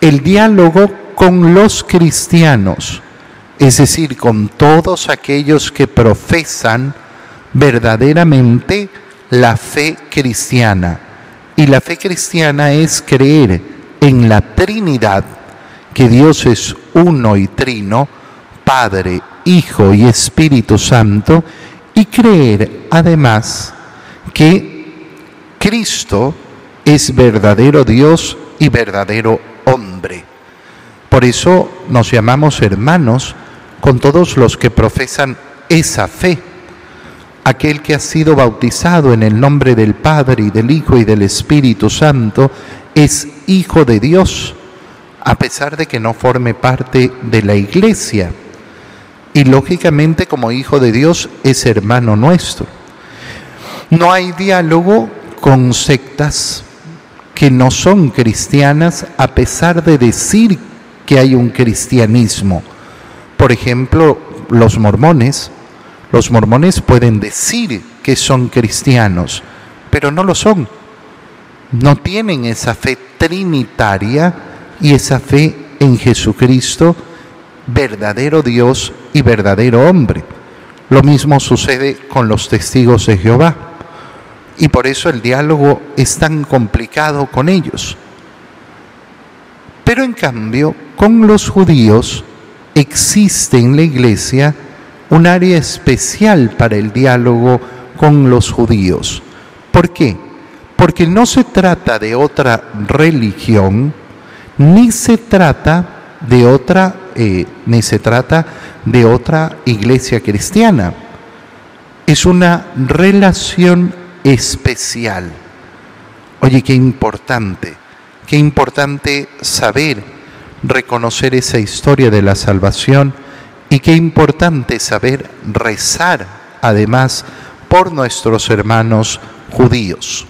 el diálogo con los cristianos, es decir, con todos aquellos que profesan verdaderamente la fe cristiana. Y la fe cristiana es creer en la Trinidad, que Dios es uno y trino, Padre, Hijo y Espíritu Santo, y creer además que Cristo es verdadero Dios y verdadero Por eso nos llamamos hermanos con todos los que profesan esa fe. Aquel que ha sido bautizado en el nombre del Padre y del Hijo y del Espíritu Santo es hijo de Dios, a pesar de que no forme parte de la iglesia. Y lógicamente como hijo de Dios es hermano nuestro. No hay diálogo con sectas que no son cristianas a pesar de decir que hay un cristianismo. Por ejemplo, los mormones. Los mormones pueden decir que son cristianos, pero no lo son. No tienen esa fe trinitaria y esa fe en Jesucristo, verdadero Dios y verdadero hombre. Lo mismo sucede con los testigos de Jehová. Y por eso el diálogo es tan complicado con ellos. Pero en cambio, con los judíos existe en la iglesia un área especial para el diálogo con los judíos. ¿Por qué? Porque no se trata de otra religión, ni se trata de otra, eh, ni se trata de otra iglesia cristiana. Es una relación especial. Oye, qué importante, qué importante saber, reconocer esa historia de la salvación y qué importante saber rezar además por nuestros hermanos judíos.